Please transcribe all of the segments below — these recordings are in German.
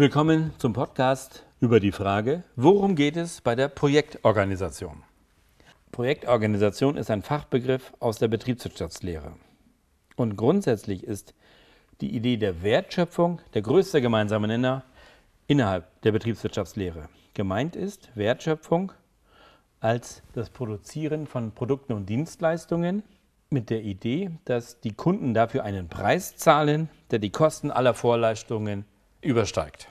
Willkommen zum Podcast über die Frage, worum geht es bei der Projektorganisation? Projektorganisation ist ein Fachbegriff aus der Betriebswirtschaftslehre. Und grundsätzlich ist die Idee der Wertschöpfung der größte gemeinsame Nenner innerhalb der Betriebswirtschaftslehre. Gemeint ist Wertschöpfung als das Produzieren von Produkten und Dienstleistungen mit der Idee, dass die Kunden dafür einen Preis zahlen, der die Kosten aller Vorleistungen übersteigt.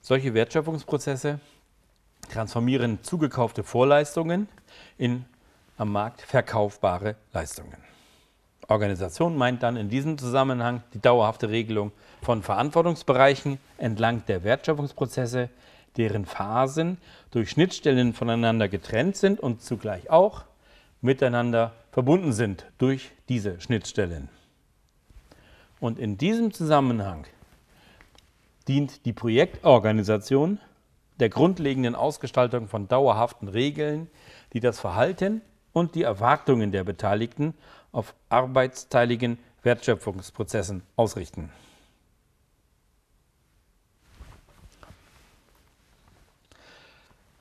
Solche Wertschöpfungsprozesse transformieren zugekaufte Vorleistungen in am Markt verkaufbare Leistungen. Organisation meint dann in diesem Zusammenhang die dauerhafte Regelung von Verantwortungsbereichen entlang der Wertschöpfungsprozesse, deren Phasen durch Schnittstellen voneinander getrennt sind und zugleich auch miteinander verbunden sind durch diese Schnittstellen. Und in diesem Zusammenhang dient die Projektorganisation der grundlegenden Ausgestaltung von dauerhaften Regeln, die das Verhalten und die Erwartungen der Beteiligten auf arbeitsteiligen Wertschöpfungsprozessen ausrichten.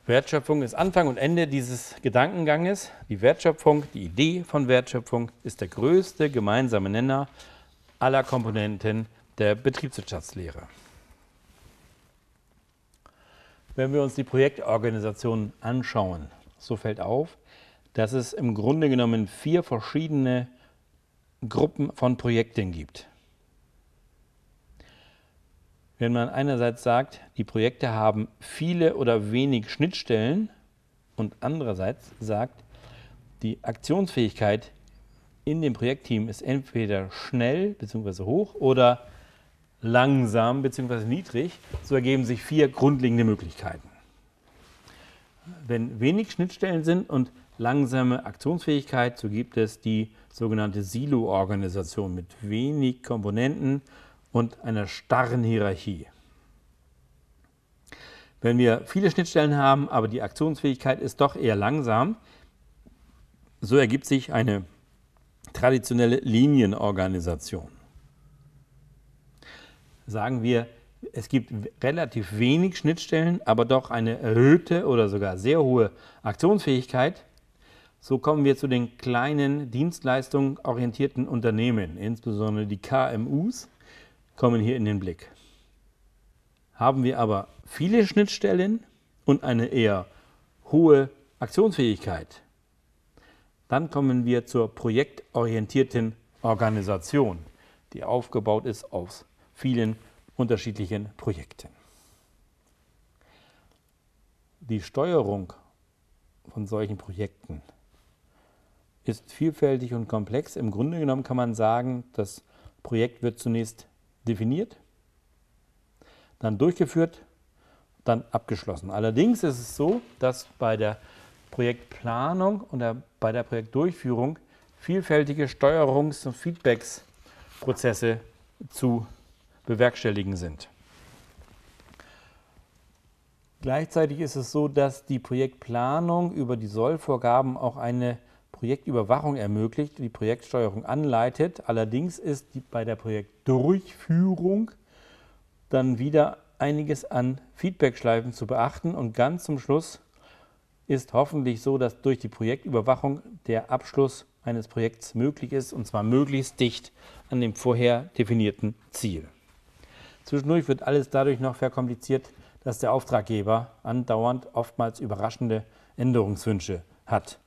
Wertschöpfung ist Anfang und Ende dieses Gedankenganges. Die Wertschöpfung, die Idee von Wertschöpfung ist der größte gemeinsame Nenner aller Komponenten der Betriebswirtschaftslehre. Wenn wir uns die Projektorganisation anschauen, so fällt auf, dass es im Grunde genommen vier verschiedene Gruppen von Projekten gibt. Wenn man einerseits sagt, die Projekte haben viele oder wenig Schnittstellen und andererseits sagt, die Aktionsfähigkeit in dem Projektteam ist entweder schnell bzw. hoch oder langsam bzw. niedrig, so ergeben sich vier grundlegende Möglichkeiten. Wenn wenig Schnittstellen sind und langsame Aktionsfähigkeit, so gibt es die sogenannte Silo-Organisation mit wenig Komponenten und einer starren Hierarchie. Wenn wir viele Schnittstellen haben, aber die Aktionsfähigkeit ist doch eher langsam, so ergibt sich eine traditionelle Linienorganisation. Sagen wir, es gibt relativ wenig Schnittstellen, aber doch eine erhöhte oder sogar sehr hohe Aktionsfähigkeit, so kommen wir zu den kleinen dienstleistungsorientierten Unternehmen, insbesondere die KMUs, kommen hier in den Blick. Haben wir aber viele Schnittstellen und eine eher hohe Aktionsfähigkeit, dann kommen wir zur projektorientierten Organisation, die aufgebaut ist aus vielen unterschiedlichen Projekten. Die Steuerung von solchen Projekten ist vielfältig und komplex. Im Grunde genommen kann man sagen, das Projekt wird zunächst definiert, dann durchgeführt, dann abgeschlossen. Allerdings ist es so, dass bei der Projektplanung und der, bei der Projektdurchführung vielfältige Steuerungs- und Feedbacksprozesse zu bewerkstelligen sind. Gleichzeitig ist es so, dass die Projektplanung über die Sollvorgaben auch eine Projektüberwachung ermöglicht, die Projektsteuerung anleitet. Allerdings ist bei der Projektdurchführung dann wieder einiges an Feedbackschleifen zu beachten und ganz zum Schluss ist hoffentlich so, dass durch die Projektüberwachung der Abschluss eines Projekts möglich ist und zwar möglichst dicht an dem vorher definierten Ziel. Zwischendurch wird alles dadurch noch verkompliziert, dass der Auftraggeber andauernd oftmals überraschende Änderungswünsche hat.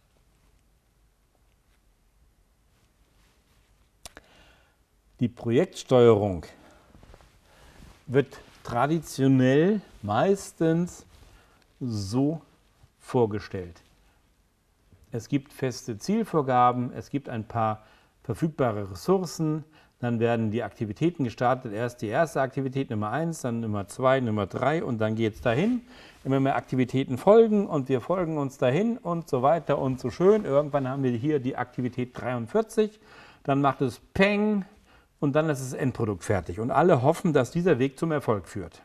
Die Projektsteuerung wird traditionell meistens so vorgestellt. Es gibt feste Zielvorgaben, es gibt ein paar verfügbare Ressourcen, dann werden die Aktivitäten gestartet. Erst die erste Aktivität Nummer 1, dann Nummer 2, Nummer 3 und dann geht es dahin. Immer mehr Aktivitäten folgen und wir folgen uns dahin und so weiter und so schön. Irgendwann haben wir hier die Aktivität 43, dann macht es Peng, und dann ist das Endprodukt fertig. Und alle hoffen, dass dieser Weg zum Erfolg führt.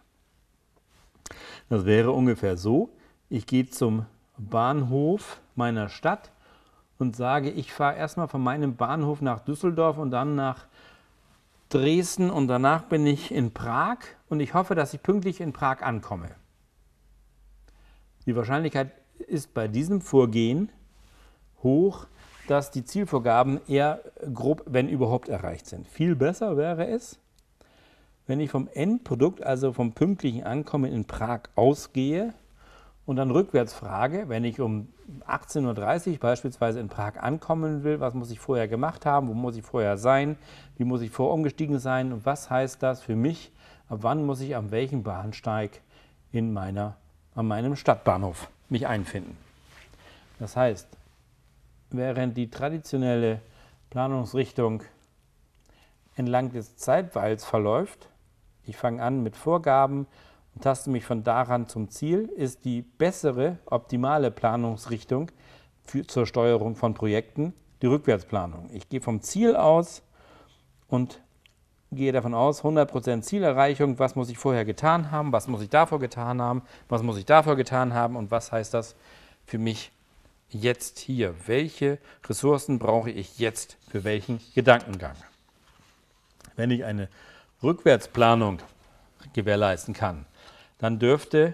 Das wäre ungefähr so, ich gehe zum Bahnhof meiner Stadt und sage, ich fahre erstmal von meinem Bahnhof nach Düsseldorf und dann nach Dresden und danach bin ich in Prag und ich hoffe, dass ich pünktlich in Prag ankomme. Die Wahrscheinlichkeit ist bei diesem Vorgehen hoch, dass die Zielvorgaben eher grob, wenn überhaupt, erreicht sind. Viel besser wäre es, wenn ich vom Endprodukt, also vom pünktlichen Ankommen in Prag ausgehe und dann rückwärts frage, wenn ich um 18.30 Uhr beispielsweise in Prag ankommen will, was muss ich vorher gemacht haben, wo muss ich vorher sein, wie muss ich vorher umgestiegen sein und was heißt das für mich, ab wann muss ich an welchem Bahnsteig in meiner, an meinem Stadtbahnhof mich einfinden. Das heißt, während die traditionelle Planungsrichtung entlang des Zeitweils verläuft, ich fange an mit Vorgaben und taste mich von daran zum Ziel, ist die bessere, optimale Planungsrichtung für, zur Steuerung von Projekten die Rückwärtsplanung. Ich gehe vom Ziel aus und gehe davon aus, 100% Zielerreichung, was muss ich vorher getan haben, was muss ich davor getan haben, was muss ich davor getan haben und was heißt das für mich jetzt hier? Welche Ressourcen brauche ich jetzt für welchen Gedankengang? Wenn ich eine Rückwärtsplanung gewährleisten kann, dann dürfte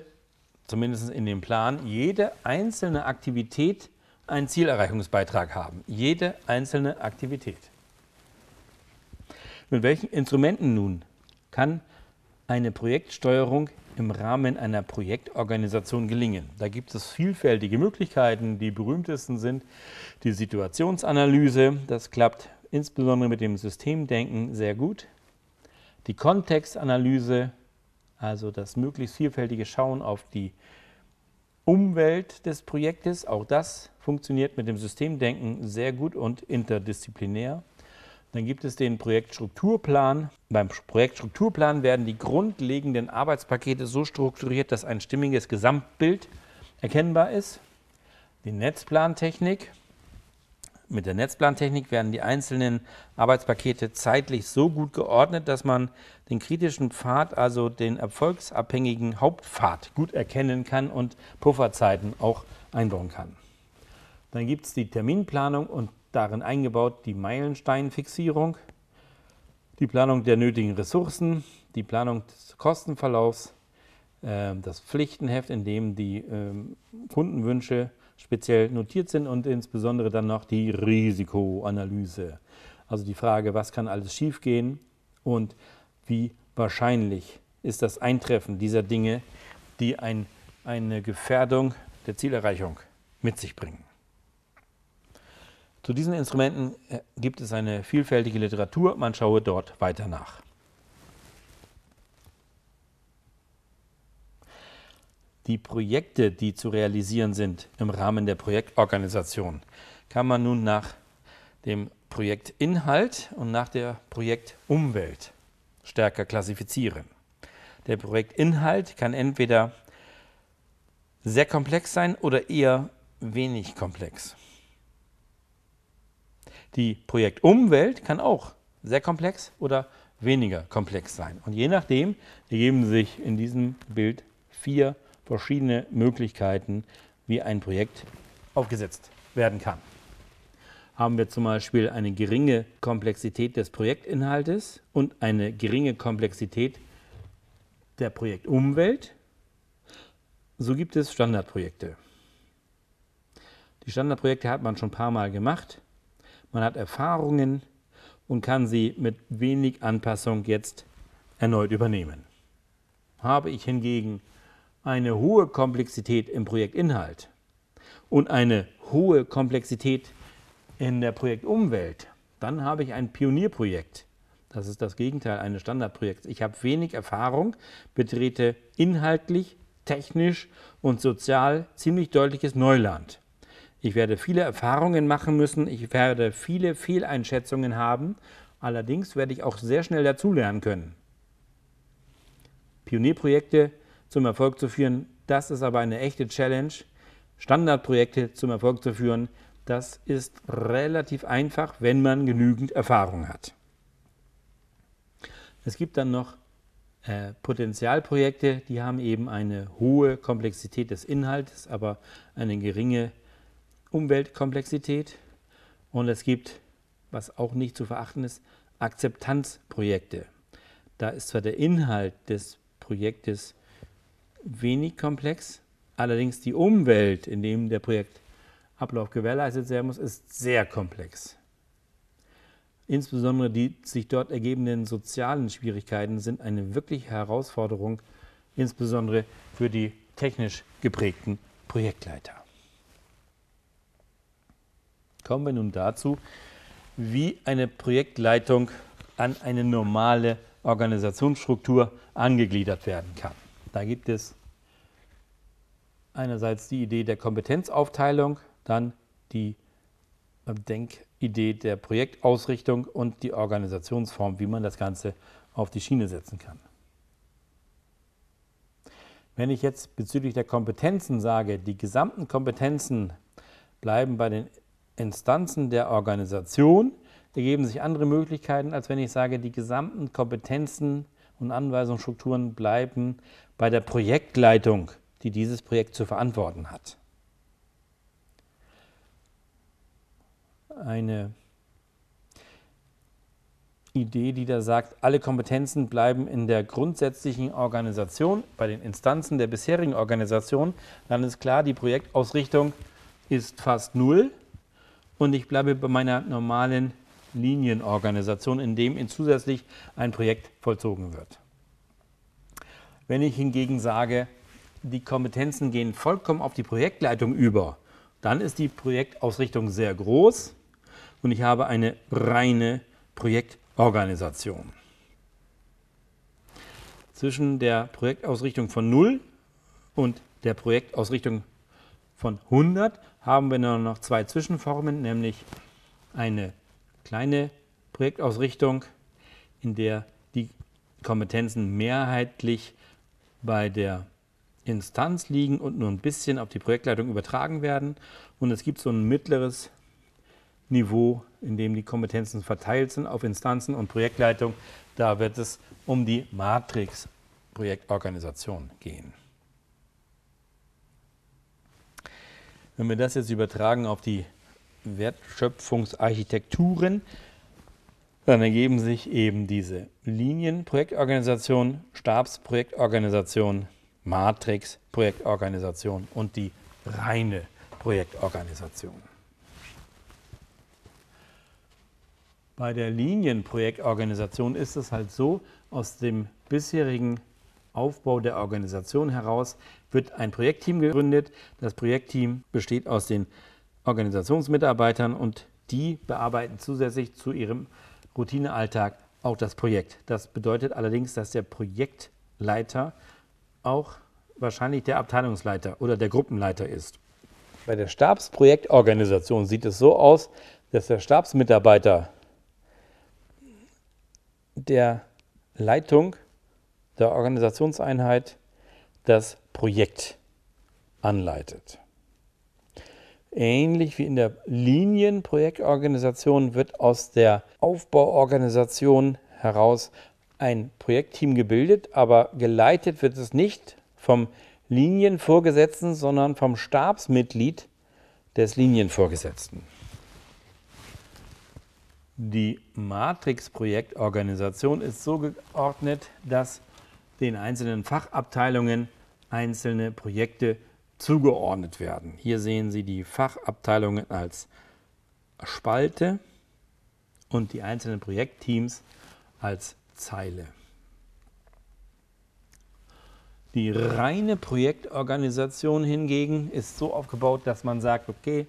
zumindest in dem Plan jede einzelne Aktivität einen Zielerreichungsbeitrag haben. Jede einzelne Aktivität. Mit welchen Instrumenten nun kann eine Projektsteuerung im Rahmen einer Projektorganisation gelingen? Da gibt es vielfältige Möglichkeiten. Die berühmtesten sind die Situationsanalyse. Das klappt insbesondere mit dem Systemdenken sehr gut. Die Kontextanalyse, also das möglichst vielfältige Schauen auf die Umwelt des Projektes, auch das funktioniert mit dem Systemdenken sehr gut und interdisziplinär. Dann gibt es den Projektstrukturplan. Beim Projektstrukturplan werden die grundlegenden Arbeitspakete so strukturiert, dass ein stimmiges Gesamtbild erkennbar ist. Die Netzplantechnik mit der Netzplantechnik werden die einzelnen Arbeitspakete zeitlich so gut geordnet, dass man den kritischen Pfad, also den erfolgsabhängigen Hauptpfad, gut erkennen kann und Pufferzeiten auch einbauen kann. Dann gibt es die Terminplanung und darin eingebaut die Meilensteinfixierung, die Planung der nötigen Ressourcen, die Planung des Kostenverlaufs, äh, das Pflichtenheft, in dem die ähm, Kundenwünsche speziell notiert sind und insbesondere dann noch die Risikoanalyse. Also die Frage, was kann alles schiefgehen und wie wahrscheinlich ist das Eintreffen dieser Dinge, die ein, eine Gefährdung der Zielerreichung mit sich bringen. Zu diesen Instrumenten äh, gibt es eine vielfältige Literatur, man schaue dort weiter nach. Die Projekte, die zu realisieren sind im Rahmen der Projektorganisation, kann man nun nach dem Projektinhalt und nach der Projektumwelt stärker klassifizieren. Der Projektinhalt kann entweder sehr komplex sein oder eher wenig komplex. Die Projektumwelt kann auch sehr komplex oder weniger komplex sein. Und je nachdem ergeben sich in diesem Bild vier verschiedene Möglichkeiten, wie ein Projekt aufgesetzt werden kann. Haben wir zum Beispiel eine geringe Komplexität des Projektinhaltes und eine geringe Komplexität der Projektumwelt, so gibt es Standardprojekte. Die Standardprojekte hat man schon ein paar Mal gemacht. Man hat Erfahrungen und kann sie mit wenig Anpassung jetzt erneut übernehmen. Habe ich hingegen eine hohe Komplexität im Projektinhalt und eine hohe Komplexität in der Projektumwelt, dann habe ich ein Pionierprojekt. Das ist das Gegenteil eines Standardprojekts. Ich habe wenig Erfahrung, betrete inhaltlich, technisch und sozial ziemlich deutliches Neuland. Ich werde viele Erfahrungen machen müssen, ich werde viele Fehleinschätzungen haben, allerdings werde ich auch sehr schnell dazulernen können. Pionierprojekte zum Erfolg zu führen. Das ist aber eine echte Challenge. Standardprojekte zum Erfolg zu führen, das ist relativ einfach, wenn man genügend Erfahrung hat. Es gibt dann noch äh, Potenzialprojekte, die haben eben eine hohe Komplexität des Inhalts, aber eine geringe Umweltkomplexität. Und es gibt, was auch nicht zu verachten ist, Akzeptanzprojekte. Da ist zwar der Inhalt des Projektes wenig komplex, allerdings die Umwelt, in dem der Projektablauf gewährleistet werden muss, ist sehr komplex. Insbesondere die sich dort ergebenden sozialen Schwierigkeiten sind eine wirkliche Herausforderung, insbesondere für die technisch geprägten Projektleiter. Kommen wir nun dazu, wie eine Projektleitung an eine normale Organisationsstruktur angegliedert werden kann. Da gibt es einerseits die Idee der Kompetenzaufteilung, dann die Denkidee der Projektausrichtung und die Organisationsform, wie man das Ganze auf die Schiene setzen kann. Wenn ich jetzt bezüglich der Kompetenzen sage, die gesamten Kompetenzen bleiben bei den Instanzen der Organisation, ergeben sich andere Möglichkeiten, als wenn ich sage, die gesamten Kompetenzen und Anweisungsstrukturen bleiben bei der Projektleitung, die dieses Projekt zu verantworten hat. Eine Idee, die da sagt, alle Kompetenzen bleiben in der grundsätzlichen Organisation, bei den Instanzen der bisherigen Organisation, dann ist klar, die Projektausrichtung ist fast null und ich bleibe bei meiner normalen Linienorganisation, in dem zusätzlich ein Projekt vollzogen wird. Wenn ich hingegen sage, die Kompetenzen gehen vollkommen auf die Projektleitung über, dann ist die Projektausrichtung sehr groß und ich habe eine reine Projektorganisation. Zwischen der Projektausrichtung von 0 und der Projektausrichtung von 100 haben wir noch zwei Zwischenformen, nämlich eine kleine Projektausrichtung, in der die Kompetenzen mehrheitlich bei der Instanz liegen und nur ein bisschen auf die Projektleitung übertragen werden. Und es gibt so ein mittleres Niveau, in dem die Kompetenzen verteilt sind auf Instanzen und Projektleitung. Da wird es um die Matrix-Projektorganisation gehen. Wenn wir das jetzt übertragen auf die Wertschöpfungsarchitekturen, dann ergeben sich eben diese Linienprojektorganisation, Stabsprojektorganisation, Matrix-Projektorganisation und die reine Projektorganisation. Bei der Linienprojektorganisation ist es halt so, aus dem bisherigen Aufbau der Organisation heraus wird ein Projektteam gegründet. Das Projektteam besteht aus den Organisationsmitarbeitern und die bearbeiten zusätzlich zu ihrem Routinealltag auch das Projekt. Das bedeutet allerdings, dass der Projektleiter auch wahrscheinlich der Abteilungsleiter oder der Gruppenleiter ist. Bei der Stabsprojektorganisation sieht es so aus, dass der Stabsmitarbeiter der Leitung der Organisationseinheit das Projekt anleitet. Ähnlich wie in der Linienprojektorganisation wird aus der Aufbauorganisation heraus ein Projektteam gebildet, aber geleitet wird es nicht vom Linienvorgesetzten, sondern vom Stabsmitglied des Linienvorgesetzten. Die Matrix-Projektorganisation ist so geordnet, dass den einzelnen Fachabteilungen einzelne Projekte zugeordnet werden. Hier sehen Sie die Fachabteilungen als Spalte und die einzelnen Projektteams als Zeile. Die reine Projektorganisation hingegen ist so aufgebaut, dass man sagt, okay,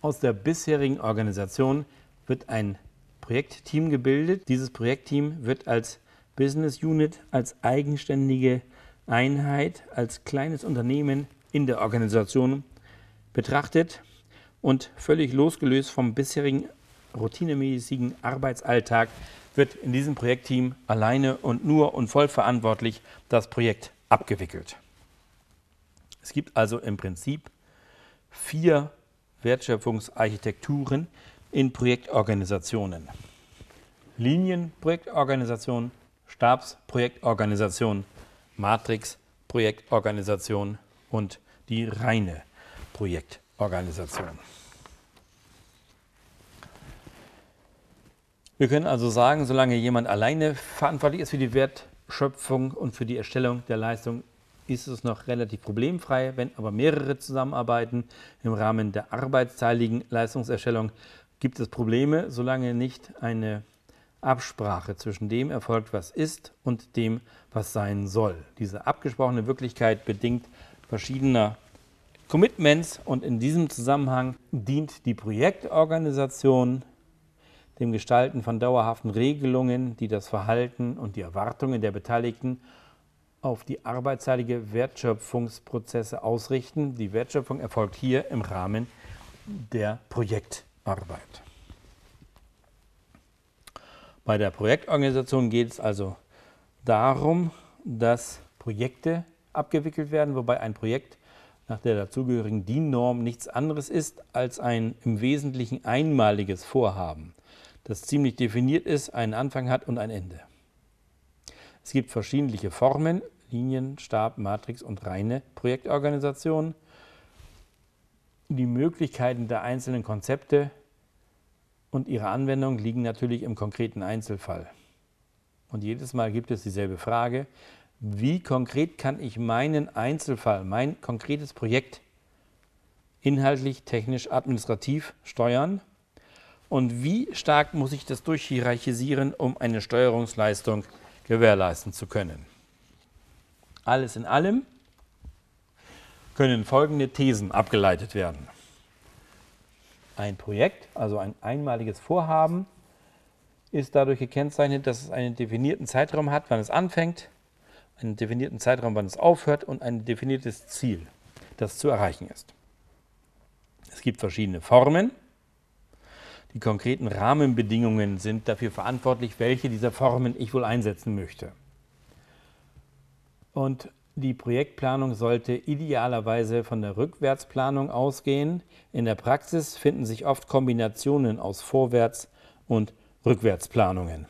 aus der bisherigen Organisation wird ein Projektteam gebildet. Dieses Projektteam wird als Business Unit, als eigenständige Einheit, als kleines Unternehmen in der Organisation betrachtet und völlig losgelöst vom bisherigen routinemäßigen Arbeitsalltag wird in diesem Projektteam alleine und nur und voll verantwortlich das Projekt abgewickelt. Es gibt also im Prinzip vier Wertschöpfungsarchitekturen in Projektorganisationen. Linienprojektorganisation, Stabsprojektorganisation, Matrix-Projektorganisation und die reine Projektorganisation. Wir können also sagen, solange jemand alleine verantwortlich ist für die Wertschöpfung und für die Erstellung der Leistung, ist es noch relativ problemfrei. Wenn aber mehrere zusammenarbeiten im Rahmen der arbeitsteiligen Leistungserstellung, gibt es Probleme, solange nicht eine Absprache zwischen dem erfolgt, was ist, und dem, was sein soll. Diese abgesprochene Wirklichkeit bedingt verschiedener Commitments und in diesem Zusammenhang dient die Projektorganisation dem Gestalten von dauerhaften Regelungen, die das Verhalten und die Erwartungen der Beteiligten auf die arbeitsteilige Wertschöpfungsprozesse ausrichten. Die Wertschöpfung erfolgt hier im Rahmen der Projektarbeit. Bei der Projektorganisation geht es also darum, dass Projekte abgewickelt werden, wobei ein Projekt nach der dazugehörigen DIN-Norm nichts anderes ist als ein im Wesentlichen einmaliges Vorhaben, das ziemlich definiert ist, einen Anfang hat und ein Ende. Es gibt verschiedene Formen, Linien, Stab, Matrix und reine Projektorganisation. Die Möglichkeiten der einzelnen Konzepte und ihre Anwendung liegen natürlich im konkreten Einzelfall. Und jedes Mal gibt es dieselbe Frage, wie konkret kann ich meinen Einzelfall, mein konkretes Projekt inhaltlich, technisch, administrativ steuern und wie stark muss ich das durchhierarchisieren, um eine Steuerungsleistung gewährleisten zu können. Alles in allem können folgende Thesen abgeleitet werden ein Projekt, also ein einmaliges Vorhaben, ist dadurch gekennzeichnet, dass es einen definierten Zeitraum hat, wann es anfängt, einen definierten Zeitraum, wann es aufhört und ein definiertes Ziel, das zu erreichen ist. Es gibt verschiedene Formen. Die konkreten Rahmenbedingungen sind dafür verantwortlich, welche dieser Formen ich wohl einsetzen möchte. Und die Projektplanung sollte idealerweise von der Rückwärtsplanung ausgehen. In der Praxis finden sich oft Kombinationen aus Vorwärts- und Rückwärtsplanungen.